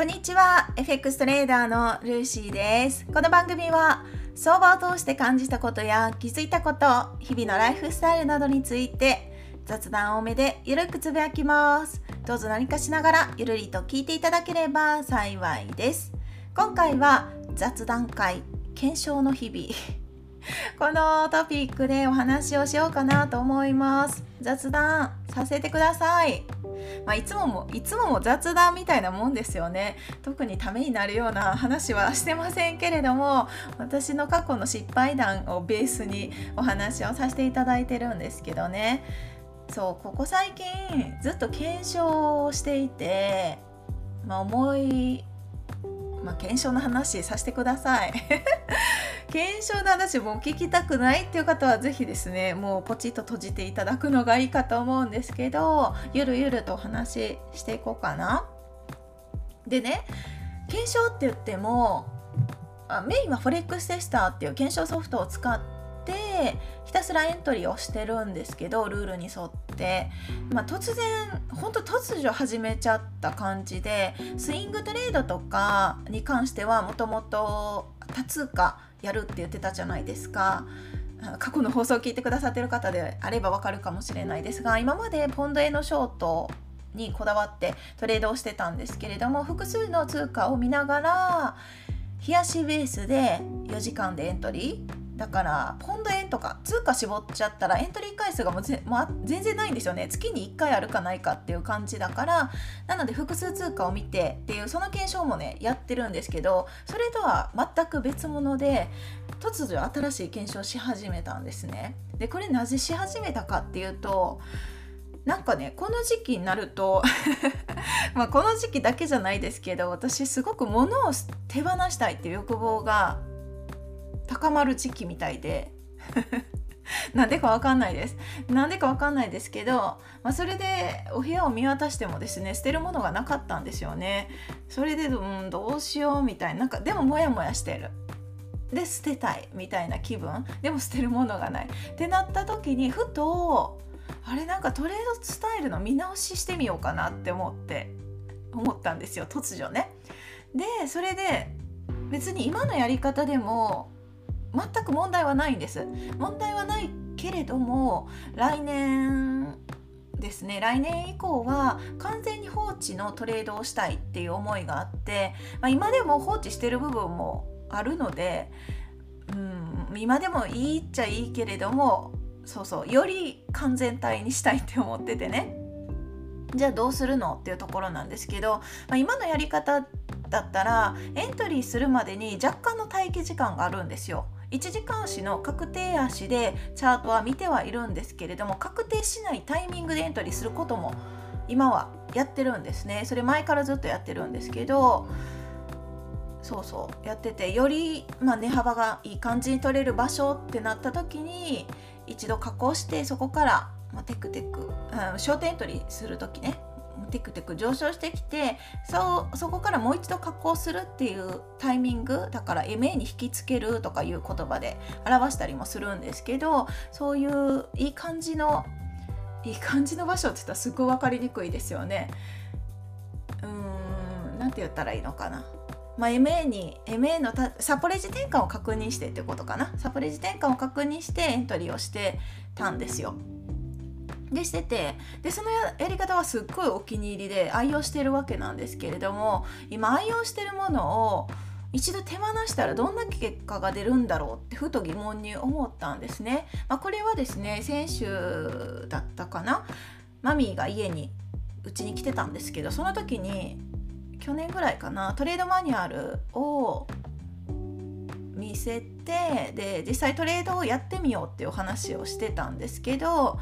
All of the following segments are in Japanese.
こんにちは。FX トレーダーのルーシーです。この番組は相場を通して感じたことや気づいたこと日々のライフスタイルなどについて雑談多めでゆるくつぶやきます。どうぞ何かしながらゆるりと聞いていただければ幸いです。今回は雑談会検証の日々。このトピックでお話をしようかなと思います。雑談させてください。まあ、いつももいつもも雑談みたいなもんですよね。特にためになるような話はしてませんけれども私の過去の失敗談をベースにお話をさせていただいてるんですけどね。そうここ最近ずっと検証をしていて、まあ、思いまあ、検証の話させてください 検証の話も聞きたくないっていう方は是非ですねもうポチッと閉じていただくのがいいかと思うんですけどゆるゆるとお話ししていこうかな。でね検証って言ってもメインはフォレックステスターっていう検証ソフトを使ってひたすらエントリーをしてるんですけどルールに沿って、まあ、突然本当突如始めちゃった感じでスイングトレードとかに関してはもともと多通貨やるって言ってたじゃないですか。過去の放送を聞いてくださってる方であればわかるかもしれないですが今までポンド円のショートにこだわってトレードをしてたんですけれども複数の通貨を見ながら冷やしベースで4時間でエントリーだからポンド円とか通貨絞っちゃったらエントリー回数がもうぜ、まあ、全然ないんですよね月に1回あるかないかっていう感じだからなので複数通貨を見てっていうその検証もねやってるんですけどそれとは全く別物で突如新しい検証し始めたんですね。でこれなぜし始めたかっていうとなんかねこの時期になると まこの時期だけじゃないですけど私すごく物を手放したいっていう欲望が高まる時期みたいで なんでかわかんないです。なんでかわかんないですけど、まあ、それでお部屋を見渡してもですね捨てるものがなかったんですよね。それでうんどうしようみたいななんかでもモヤモヤしてる。で捨てたいみたいな気分でも捨てるものがない。ってなった時にふとあれなんかトレードスタイルの見直ししてみようかなって思って思ったんですよ突如ね。でそれで別に今のやり方でも全く問題はないんです。問題はないけれども来年ですね。来年以降は完全に放置のトレードをしたいっていう思いがあって、まあ、今でも放置してる部分もあるので、うん、今でもいいっちゃいいけれどもそうそうより完全体にしたいって思っててね。じゃあどうするのっていうところなんですけど、まあ、今のやり方だったらエントリーするまでに若干の待機時間があるんですよ。1時間足の確定足でチャートは見てはいるんですけれども確定しないタイミングでエントリーすることも今はやってるんですね。それ前からずっとやってるんですけどそうそうやっててより、まあ、値幅がいい感じに取れる場所ってなった時に一度加工してそこから、まあ、テクテク、うん、ショートエントリーする時ね。テクテク上昇してきてそうそこからもう一度加工するっていうタイミングだから MA に引きつけるとかいう言葉で表したりもするんですけどそういういい感じのいい感じの場所って言ったらすごい分かりにくいですよね。うーん何て言ったらいいのかな。まあ、MA に MA のサポレジ転換を確認してってことかなサポレジ転換を確認してエントリーをしてたんですよ。でしててでそのやり方はすっごいお気に入りで愛用してるわけなんですけれども今愛用してるものを一度手放したらどんな結果が出るんだろうってふと疑問に思ったんですね。まあ、これはですね先週だったかなマミーが家にうちに来てたんですけどその時に去年ぐらいかなトレードマニュアルを見せてで実際トレードをやってみようっていうお話をしてたんですけど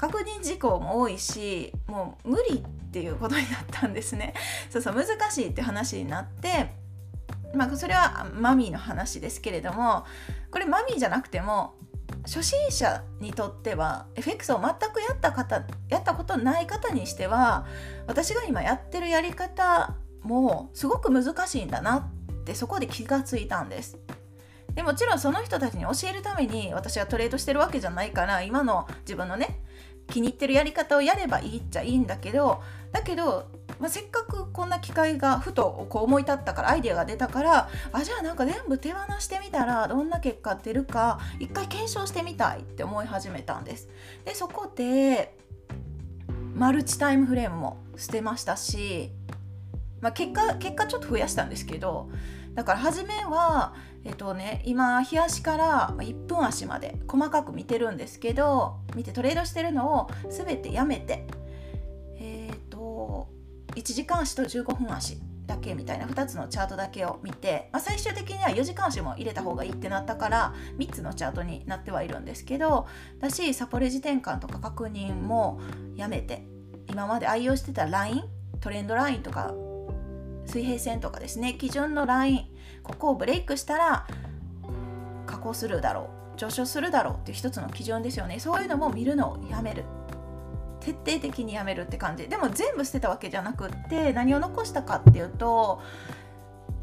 確認事項も多いしもう無理っていうことになったんですね。そうそう難しいって話になってまあそれはマミーの話ですけれどもこれマミーじゃなくても初心者にとっては FX を全くやった方やったことない方にしては私が今やってるやり方もすごく難しいんだなってそこで気がついたんです。でもちろんその人たちに教えるために私はトレードしてるわけじゃないから今の自分のね気に入ってるやり方をやればいいっちゃいいんだけどだけどまあ、せっかくこんな機会がふとこう思い立ったからアイデアが出たからあじゃあなんか全部手放してみたらどんな結果出るか一回検証してみたいって思い始めたんです。でそこでマルチタイムフレームも捨てましたし、まあ、結果結果ちょっと増やしたんですけどだから初めはえっとね今日足から1分足まで細かく見てるんですけど見てトレードしてるのを全てやめてえっ、と1時間足と15分足だけみたいな2つのチャートだけを見て、まあ、最終的には4時間足も入れた方がいいってなったから3つのチャートになってはいるんですけどだしサポレジ転換とか確認もやめて今まで愛用してたライントレンドラインとか水平線とかですね基準のラインここをブレイクしたら加工するだろう上昇するだろうっていう一つの基準ですよね。そういうのも見るのをやめる。徹底的にやめるって感じ。でも全部捨てたわけじゃなくって何を残したかっていうと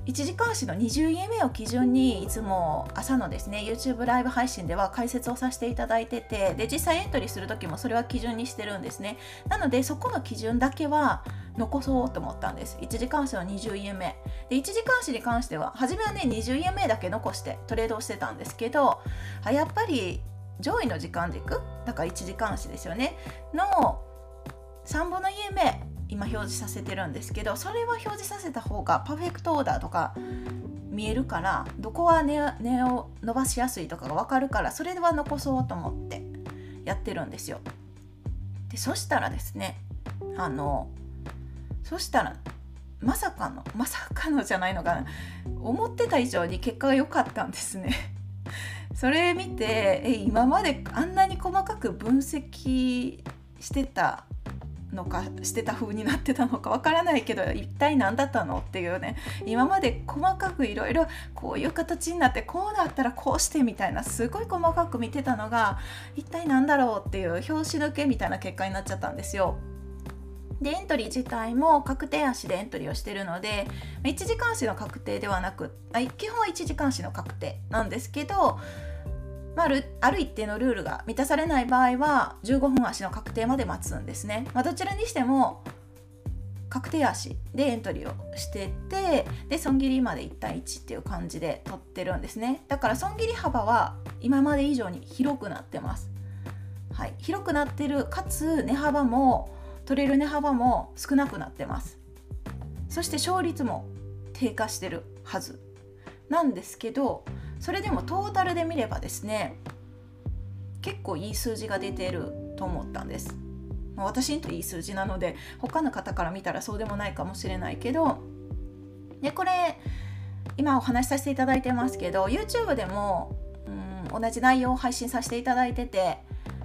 1時間足の20家目を基準にいつも朝のですね YouTube ライブ配信では解説をさせていただいててで実際エントリーする時もそれは基準にしてるんですね。なのでそこの基準だけは残そうと思ったんです。1時間足の20家目。で1時間足に関しては初めはね20家目だけ残してトレードをしてたんですけどやっぱり上位の時間軸だから1時間足ですよね。の3分の家目今表示させてるんですけどそれは表示させた方がパーフェクトオーダーとか見えるからどこは値値を伸ばしやすいとかが分かるからそれは残そうと思ってやってるんですよ。でそしたらですねあのそしたらまさかのまさかのじゃないのかな思ってた以上に結果が良かったんですね。それ見てえ今まであんなに細かく分析してたのかしてた風になってたのかわからないけど一体何だったのっていうね今まで細かくいろいろこういう形になってこうなったらこうしてみたいなすごい細かく見てたのが一体何だろうっていう表紙抜けみたいな結果になっちゃったんですよ。でエントリー自体も確定足でエントリーをしてるので1時間足の確定ではなく基本は1時間足の確定なんですけどまあ、ある一定のルールが満たされない場合は15分足の確定まで待つんですね。まあ、どちらにしても確定足でエントリーをしててで損切りまで1対1っていう感じで取ってるんですね。だから損切り幅は今まで以上に広くなってます、はい、広くなってるかつ値幅も取れる値幅も少なくなってます。そして勝率も低下してるはずなんですけどそれでもトータルで見ればですね結構いい数字が出てると思ったんです。私にといい数字なので他の方から見たらそうでもないかもしれないけどでこれ今お話しさせていただいてますけど YouTube でもうん同じ内容を配信させていただいてて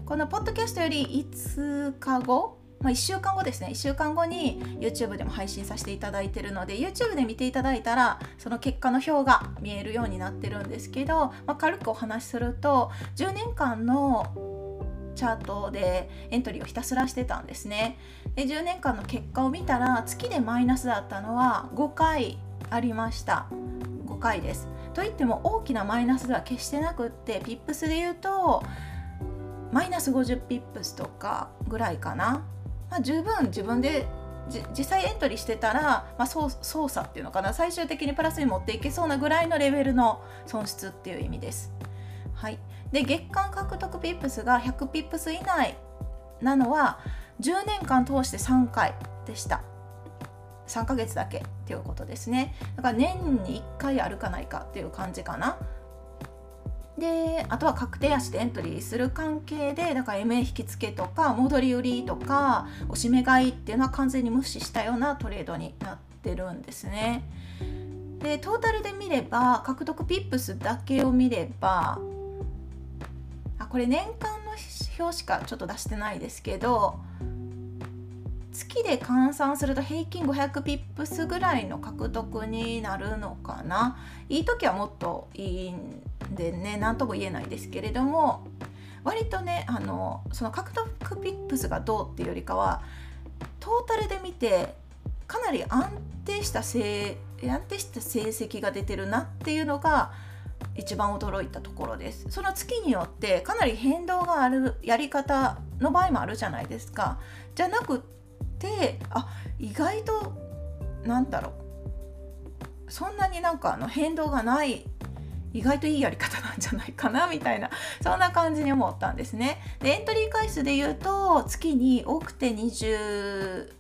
このポッドキャストより5日後まあ、1週間後ですね。1週間後に YouTube でも配信させていただいてるので YouTube で見ていただいたらその結果の表が見えるようになってるんですけど、まあ、軽くお話しすると10年間のチャートでエントリーをひたすらしてたんですね。で10年間の結果を見たら月でマイナスだったのは5回ありました。5回です。といっても大きなマイナスでは決してなくってピップスで言うとマイナス50ピップスとかぐらいかな。まあ、十分自分で実際エントリーしてたら、まあ、操作っていうのかな最終的にプラスに持っていけそうなぐらいのレベルの損失っていう意味です。はい、で月間獲得ピップスが100ピップス以内なのは10年間通して3回でした。3ヶ月だけっていうことですね。だから年に1回あるかないかっていう感じかな。であとは確定足でエントリーする関係でだから MA 引き付けとか戻り売りとかおしめ買いっていうのは完全に無視したようなトレードになってるんですね。でトータルで見れば獲得ピップスだけを見ればあこれ年間の表しかちょっと出してないですけど月で換算すると平均500ピップスぐらいの獲得になるのかないい時はもっといいんでね何とも言えないですけれども割とねあのその獲得ピップスがどうっていうよりかはトータルで見てかなり安定したせ安定した成績が出てるなっていうのが一番驚いたところです。その月によってかなり変動があるやり方の場合もあるじゃないですか。じゃなくってあ意外となんだろう。そんなになんかあの変動がない意外といいやり方なんじゃないかなみたいなそんな感じに思ったんですね。でエントリー回数で言うと月に多くて20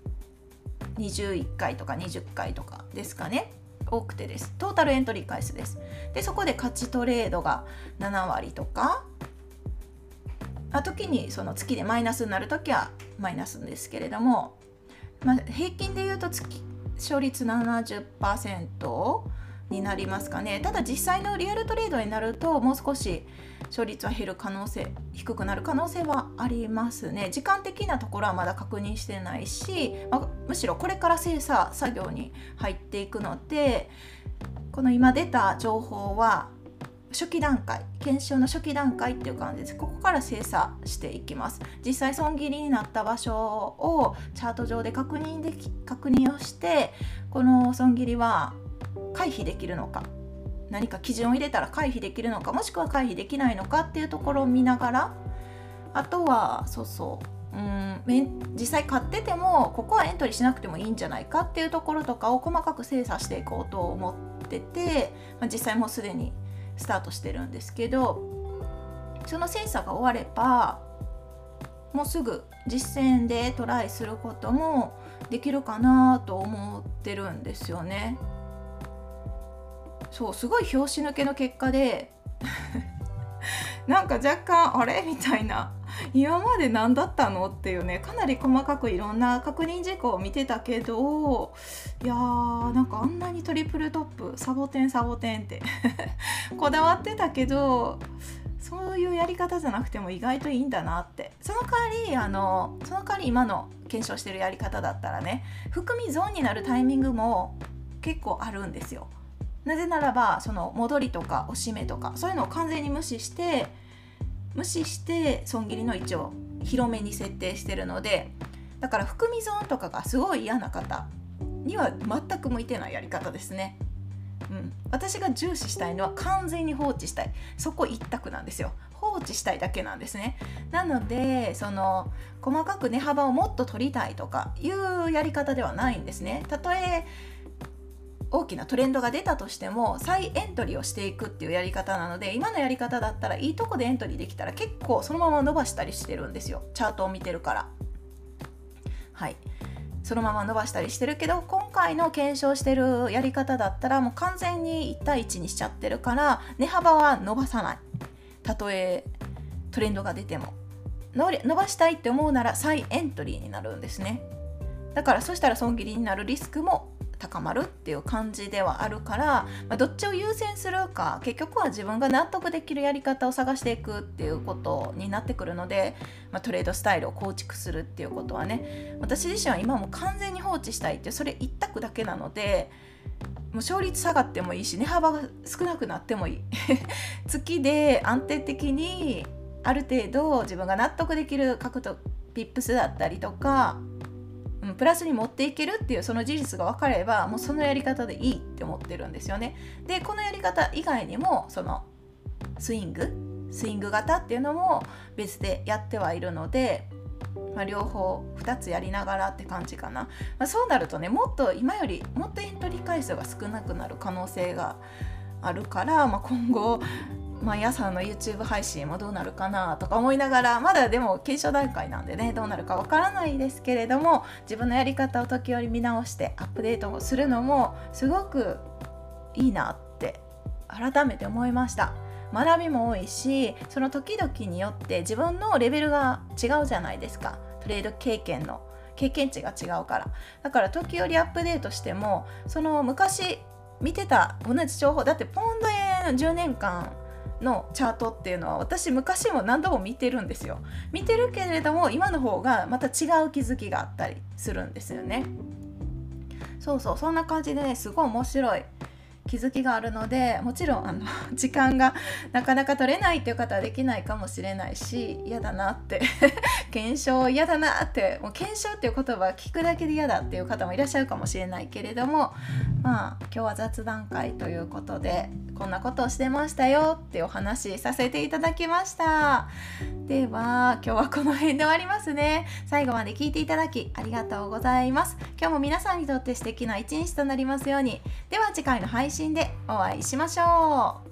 21回とか20回とかですかね。多くてです。トータルエントリー回数です。でそこで勝ちトレードが7割とか。あ時にその月でマイナスになる時はマイナスですけれども、まあ、平均で言うと月勝率70%になりますかね。ただ実際のリアルトレードになるともう少し勝率は減る可能性低くなる可能性はありますね。時間的なところはまだ確認してないし、ま、むしろこれから精査作業に入っていくのでこの今出た情報は初期段階検証の初期段階っていう感じです。ここから精査していきます。実際損切りになった場所をチャート上で確認でき確認をしてこの損切りは回避できるのか何か基準を入れたら回避できるのかもしくは回避できないのかっていうところを見ながらあとはそうそううん実際買っててもここはエントリーしなくてもいいんじゃないかっていうところとかを細かく精査していこうと思ってて、まあ、実際もうすでにスタートしてるんですけどその精査が終わればもうすぐ実践でトライすることもできるかなと思ってるんですよね。そうすごい拍子抜けの結果で なんか若干あれ？みたいな。今まで何だったの？っていうねかなり細かくいろんな確認事項を見てたけどいやーなんかあんなにトリプルトップサボテンサボテンって こだわってたけどそういうやり方じゃなくても意外といいんだなって。その代わりあのその代わり今の検証してるやり方だったらね含み損になるタイミングも結構あるんですよ。なぜならばその戻りとか押し目とかそういうのを完全に無視して無視して損切りの位置を広めに設定してるのでだから含み損とかがすごい嫌な方には全く向いてないやり方ですね。うん、私が重視したいのは完全に放置したい。そこ一択なんですよ。放置したいだけなんですね。なのでその細かく値幅をもっと取りたいとかいうやり方ではないんですね。たとえ大きなトレンドが出たとしても再エントリーをしていくっていうやり方なので今のやり方だったらいいとこでエントリーできたら結構そのまま伸ばしたりしてるんですよ。チャートを見てるから。はい。そのまま伸ばしたりしてるけど今回の検証してるやり方だったらもう完全に1対1にしちゃってるから値幅は伸ばさない。たとえトレンドが出ても。伸ばしたいって思うなら再エントリーになるんですね。だからそしたら損切りになるリスクも高まるっていう感じではあるから、まあ、どっちを優先するか結局は自分が納得できるやり方を探していくっていうことになってくるので、まあ、トレードスタイルを構築するっていうことはね私自身は今も完全に放置したいってそれ一択だけなので。もう勝率下がってもいいし値幅が少なくなってもいい 月で安定的にある程度自分が納得できる角度ピップスだったりとかプラスに持っていけるっていうその事実が分かればもうそのやり方でいいって思ってるんですよね。でこのやり方以外にもそのスイング？スイング型っていうのも別でやってはいるので、まあ、両方2つやりながらって感じかな、まあ、そうなるとねもっと今よりもっとエントリー回数が少なくなる可能性があるから、まあ、今後毎朝の YouTube 配信もどうなるかなとか思いながらまだでも検証段階なんでねどうなるかわからないですけれども自分のやり方を時折見直してアップデートをするのもすごくいいなって改めて思いました。学びも多いしその時々によって自分のレベルが違うじゃないですか。トレード経験の経験値が違うから。だから時折アップデートしてもその昔見てた同じ情報だってポンド円10年間のチャートっていうのは私昔も何度も見てるんですよ。見てるけれども今の方がまた違う気づきがあったりするんですよね。そうそうそんな感じでねすごい面白い。気づきがあるのでもちろんあの 時間が なかなか取れないっていう方はできないかもしれないし嫌だなって 検証嫌だなってもう検証っていう言葉聞くだけで嫌だっていう方もいらっしゃるかもしれないけれどもまあ今日は雑談会ということでこんなことをしてましたよってお話しさせていただきました。では今日はこの辺で終わりますね。最後まで聞いていただきありがとうございます。今日も皆さんにとって素敵な一日となりますように。では次回の配信でお会いしましょう。